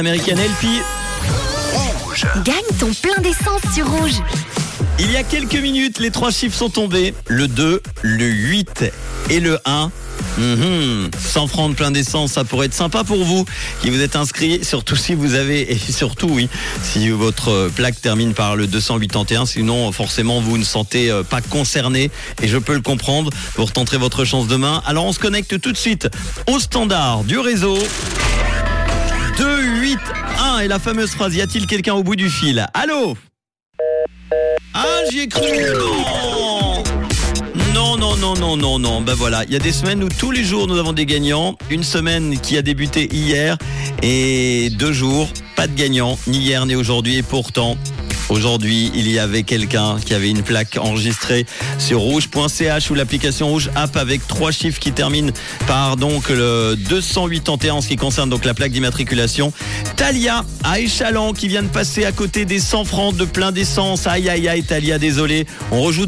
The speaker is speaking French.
Américaine LP. Gagne ton plein d'essence sur Rouge. Il y a quelques minutes, les trois chiffres sont tombés. Le 2, le 8 et le 1. Mhm. 100 francs de plein d'essence, ça pourrait être sympa pour vous qui vous êtes inscrit, surtout si vous avez, et surtout oui, si votre plaque termine par le 281, sinon forcément vous ne sentez euh, pas concerné, et je peux le comprendre, vous retenterez votre chance demain. Alors on se connecte tout de suite au standard du réseau. 2, 8, 1 et la fameuse phrase, y a-t-il quelqu'un au bout du fil? Allô? Ah, j'y ai cru Non non, non, non, non, non, non. Ben voilà, il y a des semaines où tous les jours nous avons des gagnants. Une semaine qui a débuté hier et deux jours, pas de gagnants, ni hier ni aujourd'hui. Et pourtant, Aujourd'hui, il y avait quelqu'un qui avait une plaque enregistrée sur rouge.ch ou l'application Rouge App avec trois chiffres qui terminent par donc le 281 en ce qui concerne donc la plaque d'immatriculation. Talia à Échalant qui vient de passer à côté des 100 francs de plein d'essence. Aïe aïe aïe Talia, désolé. On rejoue